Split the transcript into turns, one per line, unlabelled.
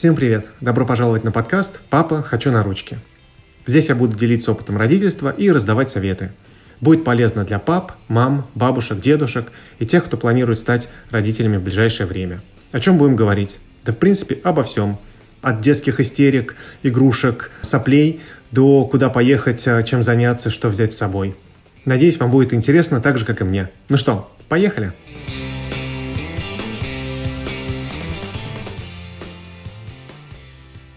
Всем привет! Добро пожаловать на подкаст «Папа, хочу на ручки». Здесь я буду делиться опытом родительства и раздавать советы. Будет полезно для пап, мам, бабушек, дедушек и тех, кто планирует стать родителями в ближайшее время. О чем будем говорить? Да в принципе обо всем. От детских истерик, игрушек, соплей до куда поехать, а, чем заняться, что взять с собой. Надеюсь, вам будет интересно так же, как и мне. Ну что, поехали!